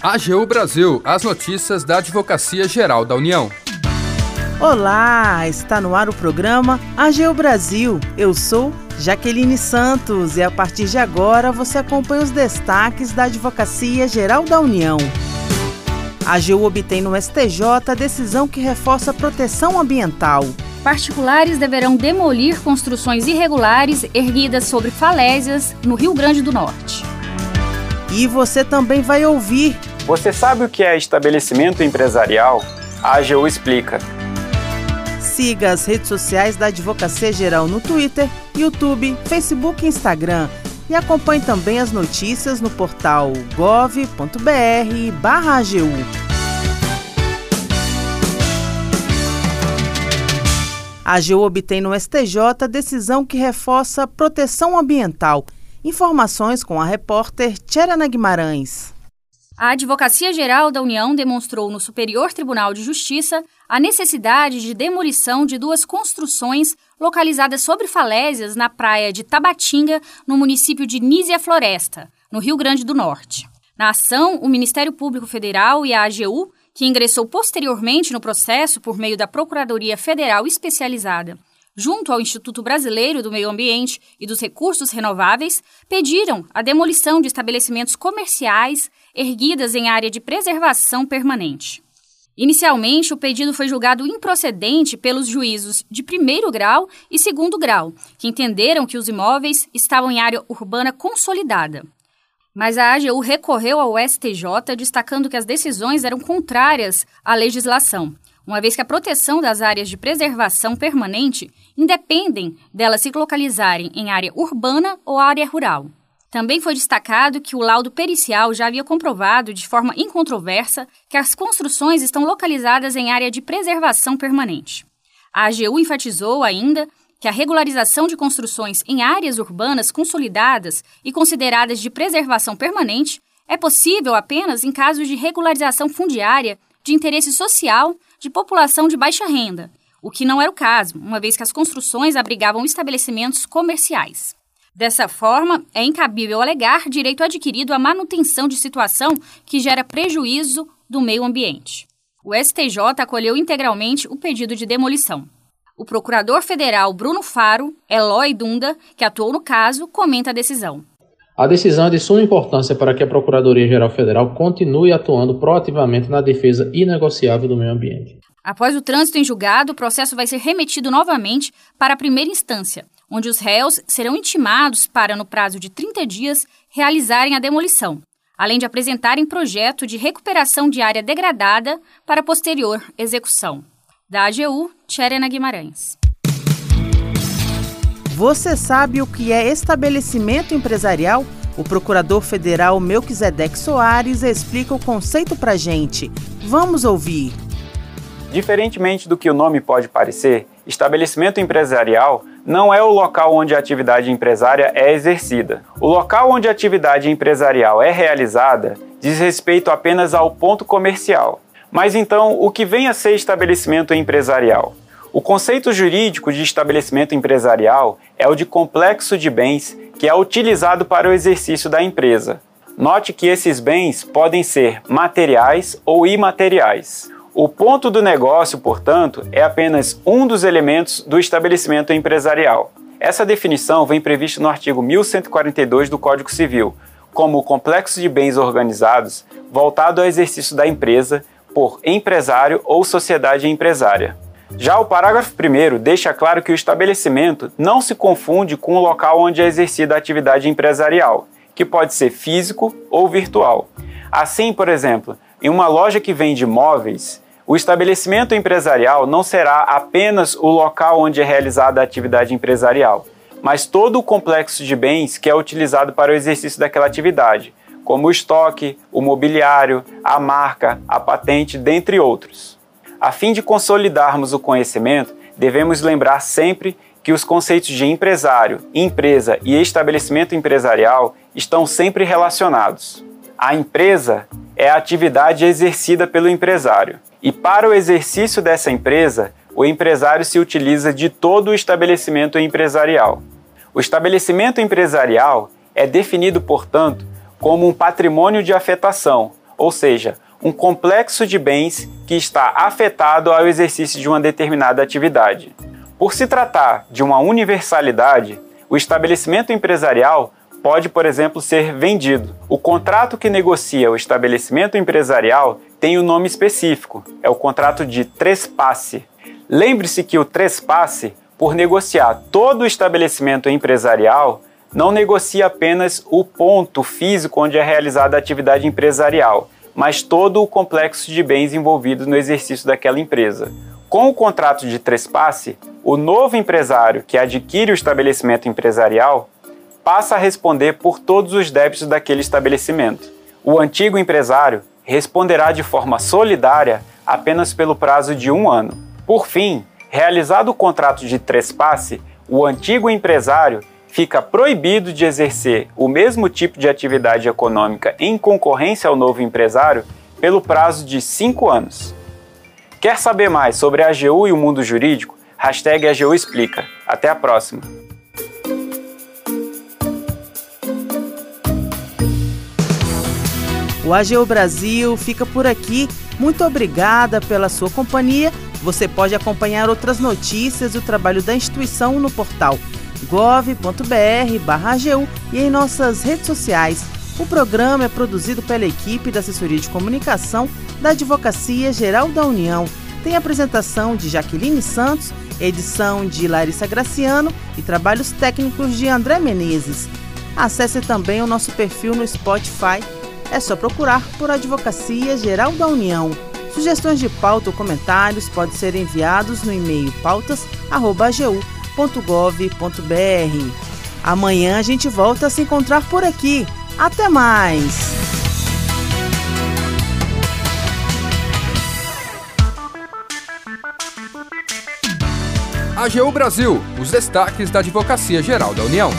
AGU Brasil, as notícias da Advocacia Geral da União. Olá, está no ar o programa AGU Brasil. Eu sou Jaqueline Santos e a partir de agora você acompanha os destaques da Advocacia Geral da União. A AGU obtém no STJ a decisão que reforça a proteção ambiental. Particulares deverão demolir construções irregulares erguidas sobre falésias no Rio Grande do Norte. E você também vai ouvir você sabe o que é estabelecimento empresarial? A AGU explica. Siga as redes sociais da Advocacia Geral no Twitter, YouTube, Facebook e Instagram. E acompanhe também as notícias no portal gov.br/agu. A AGU obtém no STJ decisão que reforça proteção ambiental. Informações com a repórter Tcherana Guimarães. A Advocacia Geral da União demonstrou no Superior Tribunal de Justiça a necessidade de demolição de duas construções localizadas sobre falésias na praia de Tabatinga, no município de Nízia Floresta, no Rio Grande do Norte. Na ação, o Ministério Público Federal e a AGU, que ingressou posteriormente no processo por meio da Procuradoria Federal Especializada junto ao Instituto Brasileiro do Meio Ambiente e dos Recursos Renováveis, pediram a demolição de estabelecimentos comerciais erguidas em área de preservação permanente. Inicialmente, o pedido foi julgado improcedente pelos juízos de primeiro grau e segundo grau, que entenderam que os imóveis estavam em área urbana consolidada. Mas a AGU recorreu ao STJ, destacando que as decisões eram contrárias à legislação, uma vez que a proteção das áreas de preservação permanente independem delas se localizarem em área urbana ou área rural. Também foi destacado que o laudo pericial já havia comprovado de forma incontroversa que as construções estão localizadas em área de preservação permanente. A AGU enfatizou ainda que a regularização de construções em áreas urbanas consolidadas e consideradas de preservação permanente é possível apenas em casos de regularização fundiária de interesse social de população de baixa renda, o que não era o caso, uma vez que as construções abrigavam estabelecimentos comerciais. Dessa forma, é incabível alegar direito adquirido à manutenção de situação que gera prejuízo do meio ambiente. O STJ acolheu integralmente o pedido de demolição. O procurador federal Bruno Faro, Eloy Dunda, que atuou no caso, comenta a decisão. A decisão é de suma importância para que a Procuradoria-Geral Federal continue atuando proativamente na defesa inegociável do meio ambiente. Após o trânsito em julgado, o processo vai ser remetido novamente para a primeira instância, onde os réus serão intimados para, no prazo de 30 dias, realizarem a demolição, além de apresentarem projeto de recuperação de área degradada para posterior execução. Da AGU, Tcherena Guimarães. Você sabe o que é estabelecimento empresarial? O procurador federal Melquisedeque Soares explica o conceito para gente. Vamos ouvir. Diferentemente do que o nome pode parecer, estabelecimento empresarial não é o local onde a atividade empresária é exercida. O local onde a atividade empresarial é realizada diz respeito apenas ao ponto comercial. Mas então, o que vem a ser estabelecimento empresarial? O conceito jurídico de estabelecimento empresarial é o de complexo de bens que é utilizado para o exercício da empresa. Note que esses bens podem ser materiais ou imateriais. O ponto do negócio, portanto, é apenas um dos elementos do estabelecimento empresarial. Essa definição vem prevista no artigo 1142 do Código Civil, como o complexo de bens organizados voltado ao exercício da empresa por empresário ou sociedade empresária. Já o parágrafo 1 deixa claro que o estabelecimento não se confunde com o local onde é exercida a atividade empresarial, que pode ser físico ou virtual. Assim, por exemplo, em uma loja que vende móveis, o estabelecimento empresarial não será apenas o local onde é realizada a atividade empresarial, mas todo o complexo de bens que é utilizado para o exercício daquela atividade, como o estoque, o mobiliário, a marca, a patente, dentre outros. A fim de consolidarmos o conhecimento, devemos lembrar sempre que os conceitos de empresário, empresa e estabelecimento empresarial estão sempre relacionados. A empresa é a atividade exercida pelo empresário e para o exercício dessa empresa, o empresário se utiliza de todo o estabelecimento empresarial. O estabelecimento empresarial é definido, portanto, como um patrimônio de afetação, ou seja, um complexo de bens que está afetado ao exercício de uma determinada atividade. Por se tratar de uma universalidade, o estabelecimento empresarial pode, por exemplo, ser vendido. O contrato que negocia o estabelecimento empresarial tem um nome específico, é o contrato de trespasse. Lembre-se que o trespasse, por negociar todo o estabelecimento empresarial, não negocia apenas o ponto físico onde é realizada a atividade empresarial, mas todo o complexo de bens envolvidos no exercício daquela empresa. Com o contrato de trespasse, o novo empresário que adquire o estabelecimento empresarial passa a responder por todos os débitos daquele estabelecimento. O antigo empresário responderá de forma solidária apenas pelo prazo de um ano. Por fim, realizado o contrato de trespasse, o antigo empresário fica proibido de exercer o mesmo tipo de atividade econômica em concorrência ao novo empresário pelo prazo de cinco anos. Quer saber mais sobre a AGU e o mundo jurídico? Hashtag AGU Explica. Até a próxima! O AGU Brasil fica por aqui. Muito obrigada pela sua companhia. Você pode acompanhar outras notícias e o trabalho da instituição no portal gov.br/agu e em nossas redes sociais. O programa é produzido pela equipe da Assessoria de Comunicação da Advocacia Geral da União. Tem apresentação de Jaqueline Santos, edição de Larissa Graciano e trabalhos técnicos de André Menezes. Acesse também o nosso perfil no Spotify é só procurar por Advocacia Geral da União. Sugestões de pauta ou comentários podem ser enviados no e-mail pautas.agu.gov.br. Amanhã a gente volta a se encontrar por aqui. Até mais! AGU Brasil, os destaques da Advocacia Geral da União.